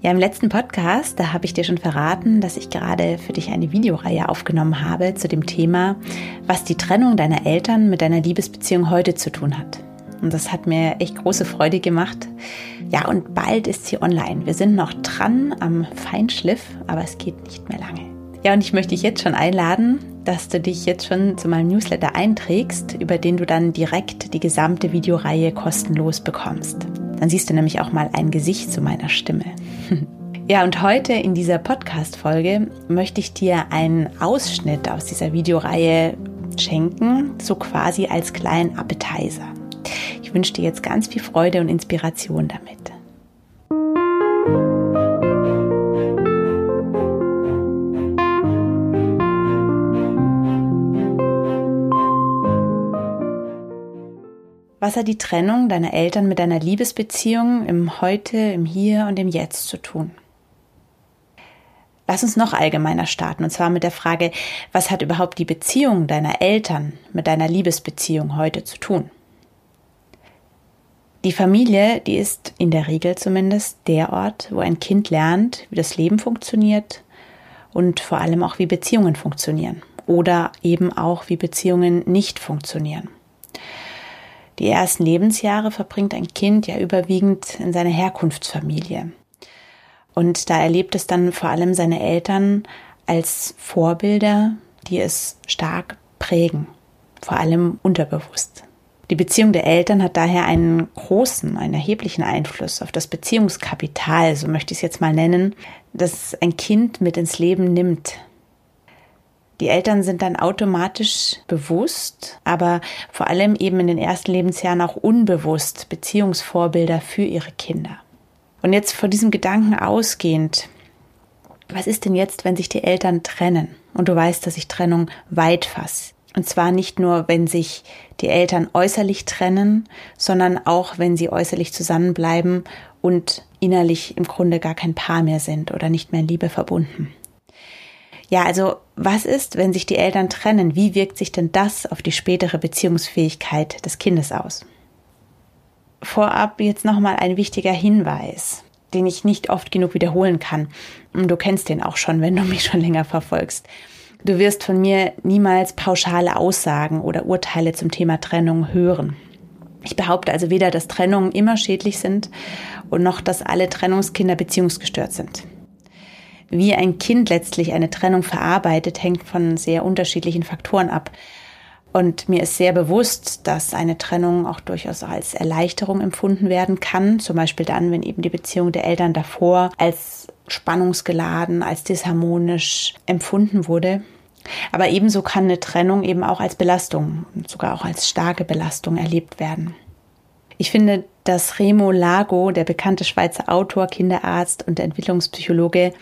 Ja, im letzten Podcast, da habe ich dir schon verraten, dass ich gerade für dich eine Videoreihe aufgenommen habe zu dem Thema, was die Trennung deiner Eltern mit deiner Liebesbeziehung heute zu tun hat. Und das hat mir echt große Freude gemacht. Ja, und bald ist sie online. Wir sind noch dran am Feinschliff, aber es geht nicht mehr lange. Ja, und ich möchte dich jetzt schon einladen, dass du dich jetzt schon zu meinem Newsletter einträgst, über den du dann direkt die gesamte Videoreihe kostenlos bekommst. Dann siehst du nämlich auch mal ein Gesicht zu meiner Stimme. Ja, und heute in dieser Podcast-Folge möchte ich dir einen Ausschnitt aus dieser Videoreihe schenken, so quasi als kleinen Appetizer. Ich wünsche dir jetzt ganz viel Freude und Inspiration damit. Was hat die Trennung deiner Eltern mit deiner Liebesbeziehung im Heute, im Hier und im Jetzt zu tun? Lass uns noch allgemeiner starten, und zwar mit der Frage, was hat überhaupt die Beziehung deiner Eltern mit deiner Liebesbeziehung heute zu tun? Die Familie, die ist in der Regel zumindest der Ort, wo ein Kind lernt, wie das Leben funktioniert und vor allem auch, wie Beziehungen funktionieren oder eben auch, wie Beziehungen nicht funktionieren. Die ersten Lebensjahre verbringt ein Kind ja überwiegend in seiner Herkunftsfamilie. Und da erlebt es dann vor allem seine Eltern als Vorbilder, die es stark prägen, vor allem unterbewusst. Die Beziehung der Eltern hat daher einen großen, einen erheblichen Einfluss auf das Beziehungskapital, so möchte ich es jetzt mal nennen, das ein Kind mit ins Leben nimmt, die Eltern sind dann automatisch bewusst, aber vor allem eben in den ersten Lebensjahren auch unbewusst Beziehungsvorbilder für ihre Kinder. Und jetzt vor diesem Gedanken ausgehend, was ist denn jetzt, wenn sich die Eltern trennen? Und du weißt, dass ich Trennung weit fasse. Und zwar nicht nur, wenn sich die Eltern äußerlich trennen, sondern auch, wenn sie äußerlich zusammenbleiben und innerlich im Grunde gar kein Paar mehr sind oder nicht mehr in Liebe verbunden. Ja, also was ist, wenn sich die Eltern trennen? Wie wirkt sich denn das auf die spätere Beziehungsfähigkeit des Kindes aus? Vorab jetzt nochmal ein wichtiger Hinweis, den ich nicht oft genug wiederholen kann. Du kennst den auch schon, wenn du mich schon länger verfolgst. Du wirst von mir niemals pauschale Aussagen oder Urteile zum Thema Trennung hören. Ich behaupte also weder, dass Trennungen immer schädlich sind und noch, dass alle Trennungskinder beziehungsgestört sind. Wie ein Kind letztlich eine Trennung verarbeitet, hängt von sehr unterschiedlichen Faktoren ab. Und mir ist sehr bewusst, dass eine Trennung auch durchaus als Erleichterung empfunden werden kann. Zum Beispiel dann, wenn eben die Beziehung der Eltern davor als spannungsgeladen, als disharmonisch empfunden wurde. Aber ebenso kann eine Trennung eben auch als Belastung und sogar auch als starke Belastung erlebt werden. Ich finde, dass Remo Lago, der bekannte Schweizer Autor, Kinderarzt und Entwicklungspsychologe,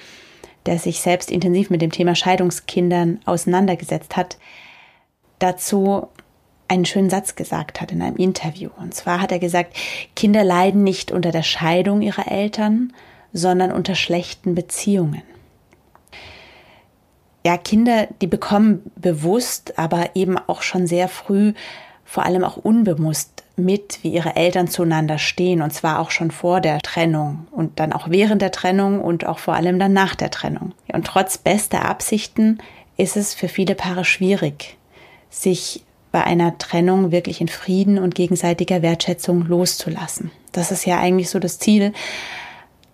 der sich selbst intensiv mit dem Thema Scheidungskindern auseinandergesetzt hat, dazu einen schönen Satz gesagt hat in einem Interview. Und zwar hat er gesagt, Kinder leiden nicht unter der Scheidung ihrer Eltern, sondern unter schlechten Beziehungen. Ja, Kinder, die bekommen bewusst, aber eben auch schon sehr früh, vor allem auch unbewusst mit, wie ihre Eltern zueinander stehen, und zwar auch schon vor der Trennung und dann auch während der Trennung und auch vor allem dann nach der Trennung. Und trotz bester Absichten ist es für viele Paare schwierig, sich bei einer Trennung wirklich in Frieden und gegenseitiger Wertschätzung loszulassen. Das ist ja eigentlich so das Ziel.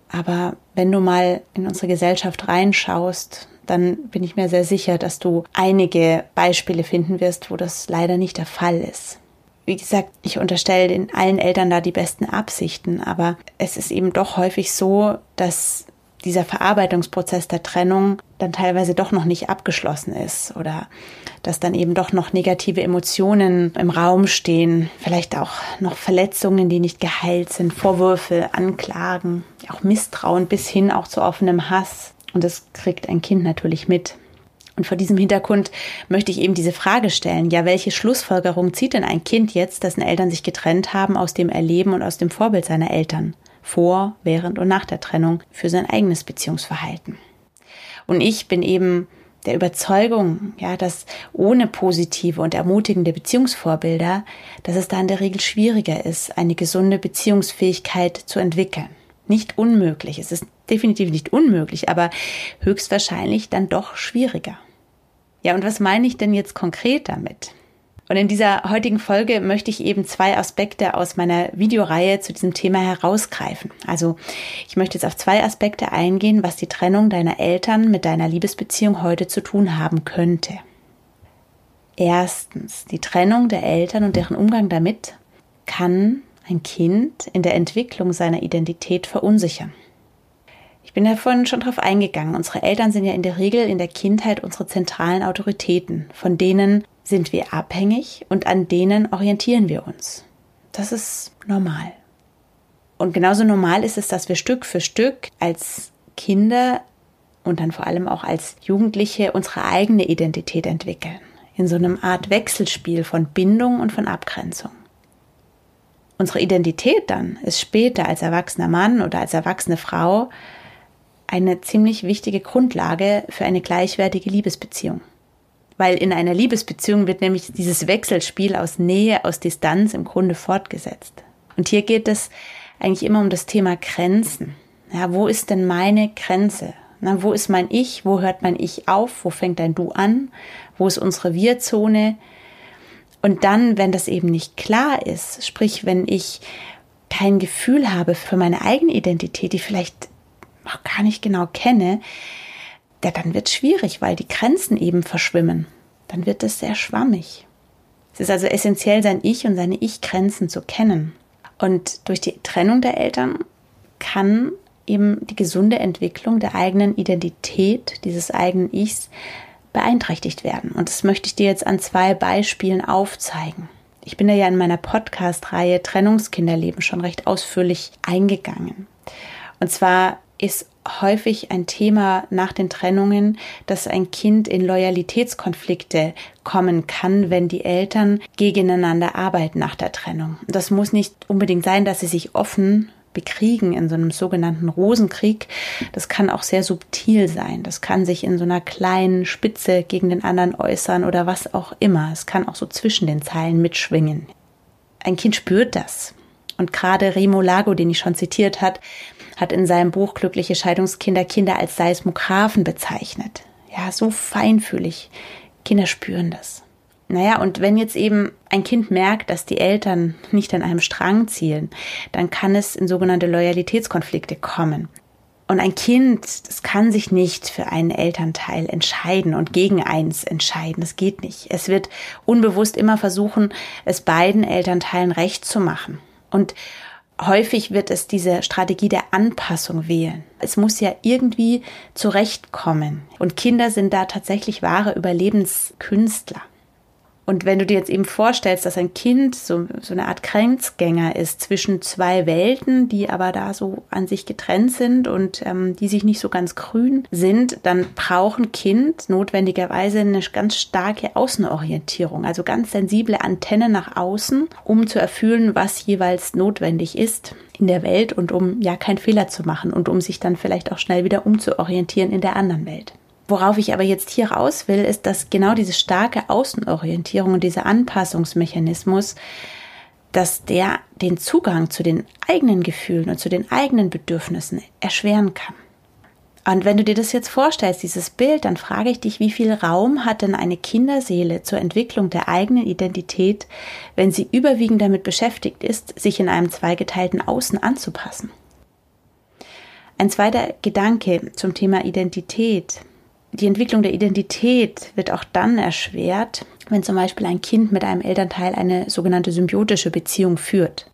Aber wenn du mal in unsere Gesellschaft reinschaust, dann bin ich mir sehr sicher, dass du einige Beispiele finden wirst, wo das leider nicht der Fall ist wie gesagt, ich unterstelle den allen Eltern da die besten Absichten, aber es ist eben doch häufig so, dass dieser Verarbeitungsprozess der Trennung dann teilweise doch noch nicht abgeschlossen ist oder dass dann eben doch noch negative Emotionen im Raum stehen, vielleicht auch noch Verletzungen, die nicht geheilt sind, Vorwürfe, Anklagen, auch Misstrauen bis hin auch zu offenem Hass. Und das kriegt ein Kind natürlich mit. Und vor diesem Hintergrund möchte ich eben diese Frage stellen, ja, welche Schlussfolgerung zieht denn ein Kind jetzt, dessen Eltern sich getrennt haben, aus dem Erleben und aus dem Vorbild seiner Eltern, vor, während und nach der Trennung, für sein eigenes Beziehungsverhalten? Und ich bin eben der Überzeugung, ja, dass ohne positive und ermutigende Beziehungsvorbilder, dass es da in der Regel schwieriger ist, eine gesunde Beziehungsfähigkeit zu entwickeln. Nicht unmöglich, es ist definitiv nicht unmöglich, aber höchstwahrscheinlich dann doch schwieriger. Ja, und was meine ich denn jetzt konkret damit? Und in dieser heutigen Folge möchte ich eben zwei Aspekte aus meiner Videoreihe zu diesem Thema herausgreifen. Also ich möchte jetzt auf zwei Aspekte eingehen, was die Trennung deiner Eltern mit deiner Liebesbeziehung heute zu tun haben könnte. Erstens, die Trennung der Eltern und deren Umgang damit kann ein Kind in der Entwicklung seiner Identität verunsichern. Ich bin ja vorhin schon darauf eingegangen. Unsere Eltern sind ja in der Regel in der Kindheit unsere zentralen Autoritäten, von denen sind wir abhängig und an denen orientieren wir uns. Das ist normal. Und genauso normal ist es, dass wir Stück für Stück als Kinder und dann vor allem auch als Jugendliche unsere eigene Identität entwickeln. In so einem Art Wechselspiel von Bindung und von Abgrenzung. Unsere Identität dann ist später als erwachsener Mann oder als erwachsene Frau eine ziemlich wichtige Grundlage für eine gleichwertige Liebesbeziehung. Weil in einer Liebesbeziehung wird nämlich dieses Wechselspiel aus Nähe, aus Distanz im Grunde fortgesetzt. Und hier geht es eigentlich immer um das Thema Grenzen. Ja, wo ist denn meine Grenze? Na, wo ist mein Ich? Wo hört mein Ich auf? Wo fängt dein Du an? Wo ist unsere Wir-Zone? Und dann, wenn das eben nicht klar ist, sprich, wenn ich kein Gefühl habe für meine eigene Identität, die vielleicht noch gar nicht genau kenne, ja, dann wird es schwierig, weil die Grenzen eben verschwimmen. Dann wird es sehr schwammig. Es ist also essentiell, sein Ich und seine Ich-Grenzen zu kennen. Und durch die Trennung der Eltern kann eben die gesunde Entwicklung der eigenen Identität, dieses eigenen Ichs, beeinträchtigt werden. Und das möchte ich dir jetzt an zwei Beispielen aufzeigen. Ich bin da ja in meiner Podcast-Reihe Trennungskinderleben schon recht ausführlich eingegangen. Und zwar ist häufig ein Thema nach den Trennungen, dass ein Kind in Loyalitätskonflikte kommen kann, wenn die Eltern gegeneinander arbeiten nach der Trennung. Das muss nicht unbedingt sein, dass sie sich offen bekriegen in so einem sogenannten Rosenkrieg. Das kann auch sehr subtil sein. Das kann sich in so einer kleinen Spitze gegen den anderen äußern oder was auch immer. Es kann auch so zwischen den Zeilen mitschwingen. Ein Kind spürt das. Und gerade Remo Lago, den ich schon zitiert hat, hat in seinem Buch Glückliche Scheidungskinder Kinder als Seismographen bezeichnet. Ja, so feinfühlig. Kinder spüren das. Naja, und wenn jetzt eben ein Kind merkt, dass die Eltern nicht an einem Strang zielen, dann kann es in sogenannte Loyalitätskonflikte kommen. Und ein Kind, das kann sich nicht für einen Elternteil entscheiden und gegen eins entscheiden. Das geht nicht. Es wird unbewusst immer versuchen, es beiden Elternteilen recht zu machen. Und häufig wird es diese Strategie der Anpassung wählen. Es muss ja irgendwie zurechtkommen. Und Kinder sind da tatsächlich wahre Überlebenskünstler. Und wenn du dir jetzt eben vorstellst, dass ein Kind so, so eine Art Grenzgänger ist zwischen zwei Welten, die aber da so an sich getrennt sind und ähm, die sich nicht so ganz grün sind, dann braucht ein Kind notwendigerweise eine ganz starke Außenorientierung, also ganz sensible Antenne nach außen, um zu erfüllen, was jeweils notwendig ist in der Welt und um ja keinen Fehler zu machen und um sich dann vielleicht auch schnell wieder umzuorientieren in der anderen Welt. Worauf ich aber jetzt hier raus will, ist, dass genau diese starke Außenorientierung und dieser Anpassungsmechanismus, dass der den Zugang zu den eigenen Gefühlen und zu den eigenen Bedürfnissen erschweren kann. Und wenn du dir das jetzt vorstellst, dieses Bild, dann frage ich dich, wie viel Raum hat denn eine Kinderseele zur Entwicklung der eigenen Identität, wenn sie überwiegend damit beschäftigt ist, sich in einem zweigeteilten Außen anzupassen? Ein zweiter Gedanke zum Thema Identität die Entwicklung der Identität wird auch dann erschwert, wenn zum Beispiel ein Kind mit einem Elternteil eine sogenannte symbiotische Beziehung führt.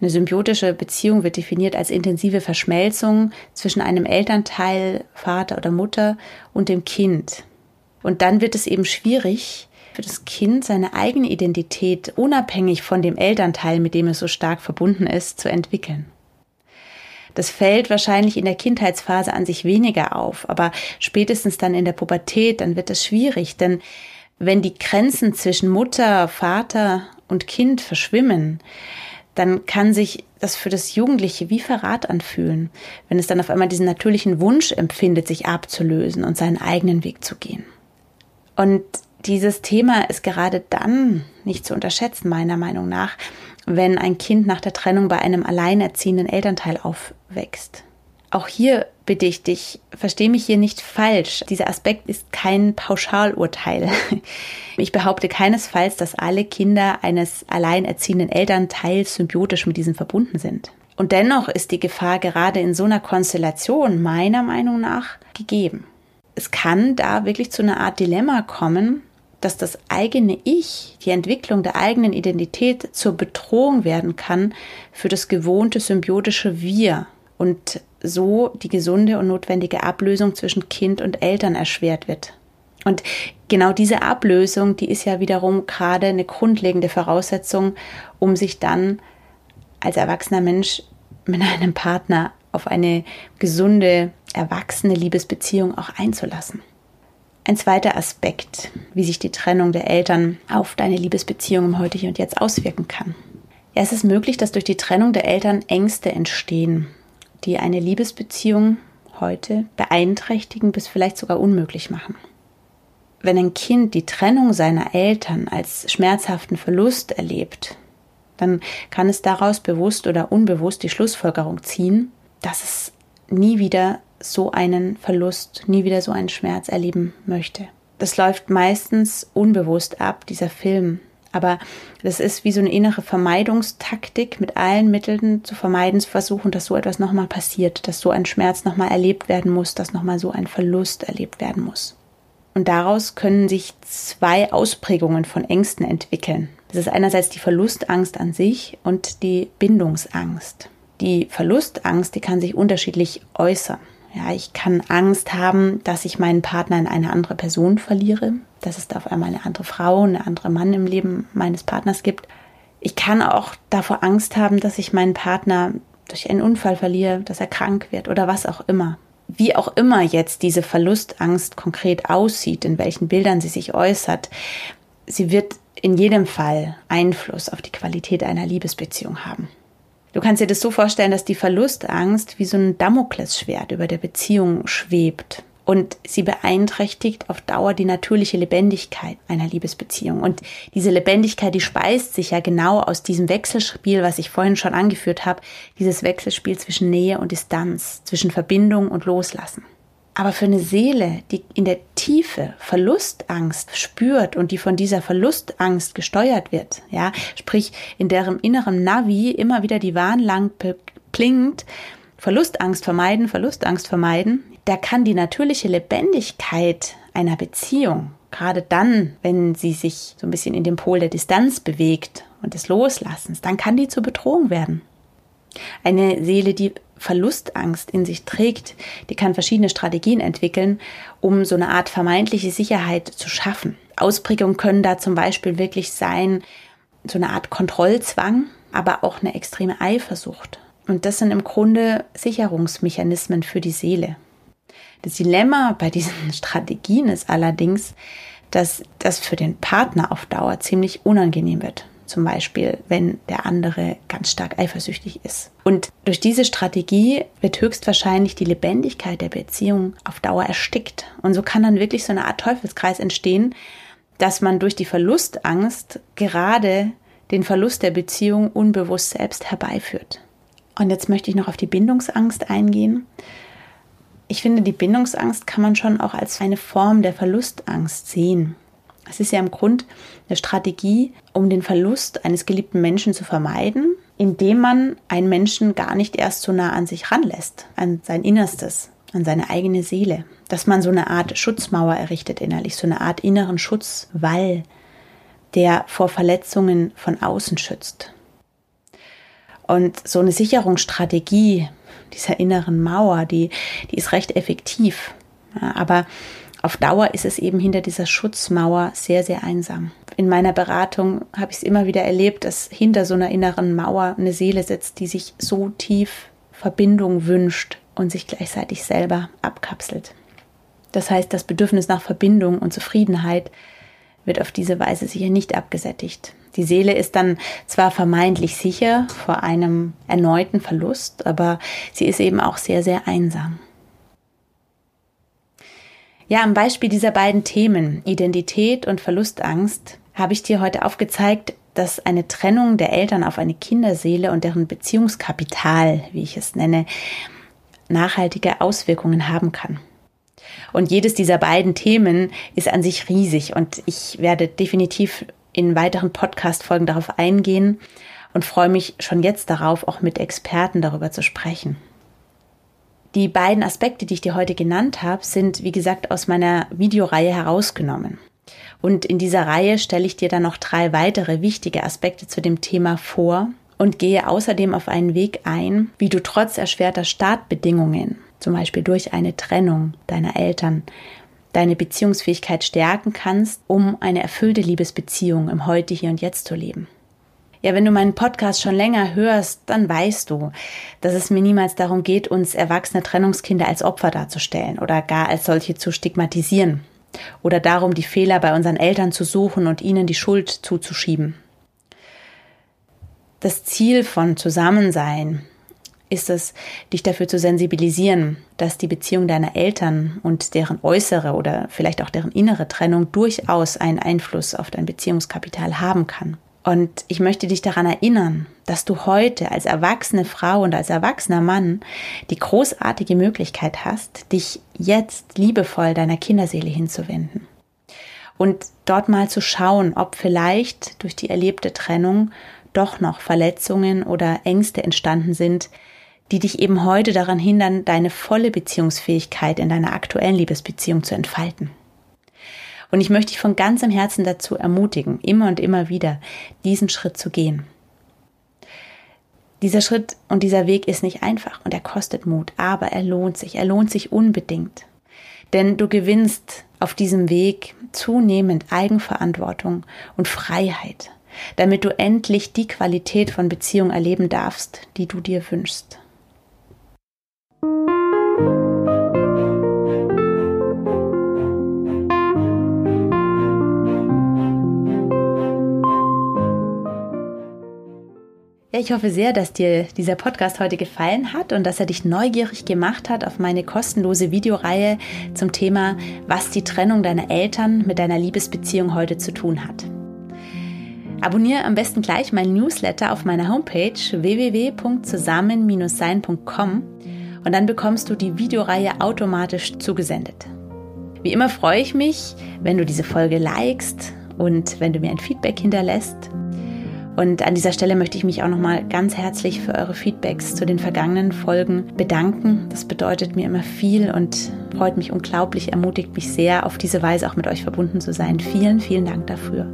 Eine symbiotische Beziehung wird definiert als intensive Verschmelzung zwischen einem Elternteil, Vater oder Mutter und dem Kind. Und dann wird es eben schwierig für das Kind, seine eigene Identität unabhängig von dem Elternteil, mit dem es so stark verbunden ist, zu entwickeln. Das fällt wahrscheinlich in der Kindheitsphase an sich weniger auf, aber spätestens dann in der Pubertät, dann wird es schwierig, denn wenn die Grenzen zwischen Mutter, Vater und Kind verschwimmen, dann kann sich das für das Jugendliche wie Verrat anfühlen, wenn es dann auf einmal diesen natürlichen Wunsch empfindet, sich abzulösen und seinen eigenen Weg zu gehen. Und dieses Thema ist gerade dann nicht zu unterschätzen, meiner Meinung nach, wenn ein Kind nach der Trennung bei einem alleinerziehenden Elternteil aufwächst. Auch hier bitte ich dich, verstehe mich hier nicht falsch. Dieser Aspekt ist kein Pauschalurteil. Ich behaupte keinesfalls, dass alle Kinder eines alleinerziehenden Elternteils symbiotisch mit diesem verbunden sind. Und dennoch ist die Gefahr gerade in so einer Konstellation meiner Meinung nach gegeben. Es kann da wirklich zu einer Art Dilemma kommen, dass das eigene Ich, die Entwicklung der eigenen Identität zur Bedrohung werden kann für das gewohnte symbiotische Wir und so die gesunde und notwendige Ablösung zwischen Kind und Eltern erschwert wird. Und genau diese Ablösung, die ist ja wiederum gerade eine grundlegende Voraussetzung, um sich dann als erwachsener Mensch mit einem Partner auf eine gesunde, erwachsene Liebesbeziehung auch einzulassen. Ein zweiter Aspekt, wie sich die Trennung der Eltern auf deine Liebesbeziehung im Heute, Hier und Jetzt auswirken kann. Ja, es ist möglich, dass durch die Trennung der Eltern Ängste entstehen, die eine Liebesbeziehung heute beeinträchtigen bis vielleicht sogar unmöglich machen. Wenn ein Kind die Trennung seiner Eltern als schmerzhaften Verlust erlebt, dann kann es daraus bewusst oder unbewusst die Schlussfolgerung ziehen, dass es nie wieder so einen Verlust, nie wieder so einen Schmerz erleben möchte. Das läuft meistens unbewusst ab, dieser Film. Aber das ist wie so eine innere Vermeidungstaktik, mit allen Mitteln zu vermeiden, zu versuchen, dass so etwas nochmal passiert, dass so ein Schmerz nochmal erlebt werden muss, dass nochmal so ein Verlust erlebt werden muss. Und daraus können sich zwei Ausprägungen von Ängsten entwickeln. Das ist einerseits die Verlustangst an sich und die Bindungsangst. Die Verlustangst, die kann sich unterschiedlich äußern. Ja, ich kann Angst haben, dass ich meinen Partner in eine andere Person verliere, dass es da auf einmal eine andere Frau, eine andere Mann im Leben meines Partners gibt. Ich kann auch davor Angst haben, dass ich meinen Partner durch einen Unfall verliere, dass er krank wird oder was auch immer. Wie auch immer jetzt diese Verlustangst konkret aussieht, in welchen Bildern sie sich äußert, sie wird in jedem Fall Einfluss auf die Qualität einer Liebesbeziehung haben. Du kannst dir das so vorstellen, dass die Verlustangst wie so ein Damoklesschwert über der Beziehung schwebt und sie beeinträchtigt auf Dauer die natürliche Lebendigkeit einer Liebesbeziehung. Und diese Lebendigkeit, die speist sich ja genau aus diesem Wechselspiel, was ich vorhin schon angeführt habe, dieses Wechselspiel zwischen Nähe und Distanz, zwischen Verbindung und Loslassen. Aber für eine Seele, die in der Tiefe Verlustangst spürt und die von dieser Verlustangst gesteuert wird, ja, sprich in deren innerem Navi immer wieder die Warnlampe blinkt, Verlustangst vermeiden, Verlustangst vermeiden, da kann die natürliche Lebendigkeit einer Beziehung, gerade dann, wenn sie sich so ein bisschen in den Pol der Distanz bewegt und des Loslassens, dann kann die zur Bedrohung werden. Eine Seele, die Verlustangst in sich trägt, die kann verschiedene Strategien entwickeln, um so eine Art vermeintliche Sicherheit zu schaffen. Ausprägungen können da zum Beispiel wirklich sein, so eine Art Kontrollzwang, aber auch eine extreme Eifersucht. Und das sind im Grunde Sicherungsmechanismen für die Seele. Das Dilemma bei diesen Strategien ist allerdings, dass das für den Partner auf Dauer ziemlich unangenehm wird. Zum Beispiel, wenn der andere ganz stark eifersüchtig ist. Und durch diese Strategie wird höchstwahrscheinlich die Lebendigkeit der Beziehung auf Dauer erstickt. Und so kann dann wirklich so eine Art Teufelskreis entstehen, dass man durch die Verlustangst gerade den Verlust der Beziehung unbewusst selbst herbeiführt. Und jetzt möchte ich noch auf die Bindungsangst eingehen. Ich finde, die Bindungsangst kann man schon auch als eine Form der Verlustangst sehen. Es ist ja im Grund eine Strategie, um den Verlust eines geliebten Menschen zu vermeiden, indem man einen Menschen gar nicht erst so nah an sich ranlässt, an sein Innerstes, an seine eigene Seele. Dass man so eine Art Schutzmauer errichtet innerlich, so eine Art inneren Schutzwall, der vor Verletzungen von außen schützt. Und so eine Sicherungsstrategie dieser inneren Mauer, die, die ist recht effektiv. Ja, aber auf Dauer ist es eben hinter dieser Schutzmauer sehr, sehr einsam. In meiner Beratung habe ich es immer wieder erlebt, dass hinter so einer inneren Mauer eine Seele sitzt, die sich so tief Verbindung wünscht und sich gleichzeitig selber abkapselt. Das heißt, das Bedürfnis nach Verbindung und Zufriedenheit wird auf diese Weise sicher nicht abgesättigt. Die Seele ist dann zwar vermeintlich sicher vor einem erneuten Verlust, aber sie ist eben auch sehr, sehr einsam. Ja, am Beispiel dieser beiden Themen, Identität und Verlustangst, habe ich dir heute aufgezeigt, dass eine Trennung der Eltern auf eine Kinderseele und deren Beziehungskapital, wie ich es nenne, nachhaltige Auswirkungen haben kann. Und jedes dieser beiden Themen ist an sich riesig und ich werde definitiv in weiteren Podcast-Folgen darauf eingehen und freue mich schon jetzt darauf, auch mit Experten darüber zu sprechen. Die beiden Aspekte, die ich dir heute genannt habe, sind, wie gesagt, aus meiner Videoreihe herausgenommen. Und in dieser Reihe stelle ich dir dann noch drei weitere wichtige Aspekte zu dem Thema vor und gehe außerdem auf einen Weg ein, wie du trotz erschwerter Startbedingungen, zum Beispiel durch eine Trennung deiner Eltern, deine Beziehungsfähigkeit stärken kannst, um eine erfüllte Liebesbeziehung im Heute, Hier und Jetzt zu leben. Ja, wenn du meinen Podcast schon länger hörst, dann weißt du, dass es mir niemals darum geht, uns erwachsene Trennungskinder als Opfer darzustellen oder gar als solche zu stigmatisieren oder darum, die Fehler bei unseren Eltern zu suchen und ihnen die Schuld zuzuschieben. Das Ziel von Zusammensein ist es, dich dafür zu sensibilisieren, dass die Beziehung deiner Eltern und deren äußere oder vielleicht auch deren innere Trennung durchaus einen Einfluss auf dein Beziehungskapital haben kann. Und ich möchte dich daran erinnern, dass du heute als erwachsene Frau und als erwachsener Mann die großartige Möglichkeit hast, dich jetzt liebevoll deiner Kinderseele hinzuwenden. Und dort mal zu schauen, ob vielleicht durch die erlebte Trennung doch noch Verletzungen oder Ängste entstanden sind, die dich eben heute daran hindern, deine volle Beziehungsfähigkeit in deiner aktuellen Liebesbeziehung zu entfalten. Und ich möchte dich von ganzem Herzen dazu ermutigen, immer und immer wieder diesen Schritt zu gehen. Dieser Schritt und dieser Weg ist nicht einfach und er kostet Mut, aber er lohnt sich, er lohnt sich unbedingt. Denn du gewinnst auf diesem Weg zunehmend Eigenverantwortung und Freiheit, damit du endlich die Qualität von Beziehung erleben darfst, die du dir wünschst. Ich hoffe sehr, dass dir dieser Podcast heute gefallen hat und dass er dich neugierig gemacht hat auf meine kostenlose Videoreihe zum Thema, was die Trennung deiner Eltern mit deiner Liebesbeziehung heute zu tun hat. Abonniere am besten gleich mein Newsletter auf meiner Homepage www.zusammen-sein.com und dann bekommst du die Videoreihe automatisch zugesendet. Wie immer freue ich mich, wenn du diese Folge likest und wenn du mir ein Feedback hinterlässt und an dieser Stelle möchte ich mich auch nochmal ganz herzlich für eure Feedbacks zu den vergangenen Folgen bedanken. Das bedeutet mir immer viel und freut mich unglaublich, ermutigt mich sehr, auf diese Weise auch mit euch verbunden zu sein. Vielen, vielen Dank dafür.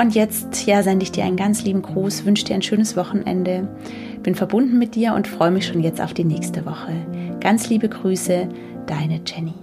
Und jetzt, ja, sende ich dir einen ganz lieben Gruß, wünsche dir ein schönes Wochenende, bin verbunden mit dir und freue mich schon jetzt auf die nächste Woche. Ganz liebe Grüße, deine Jenny.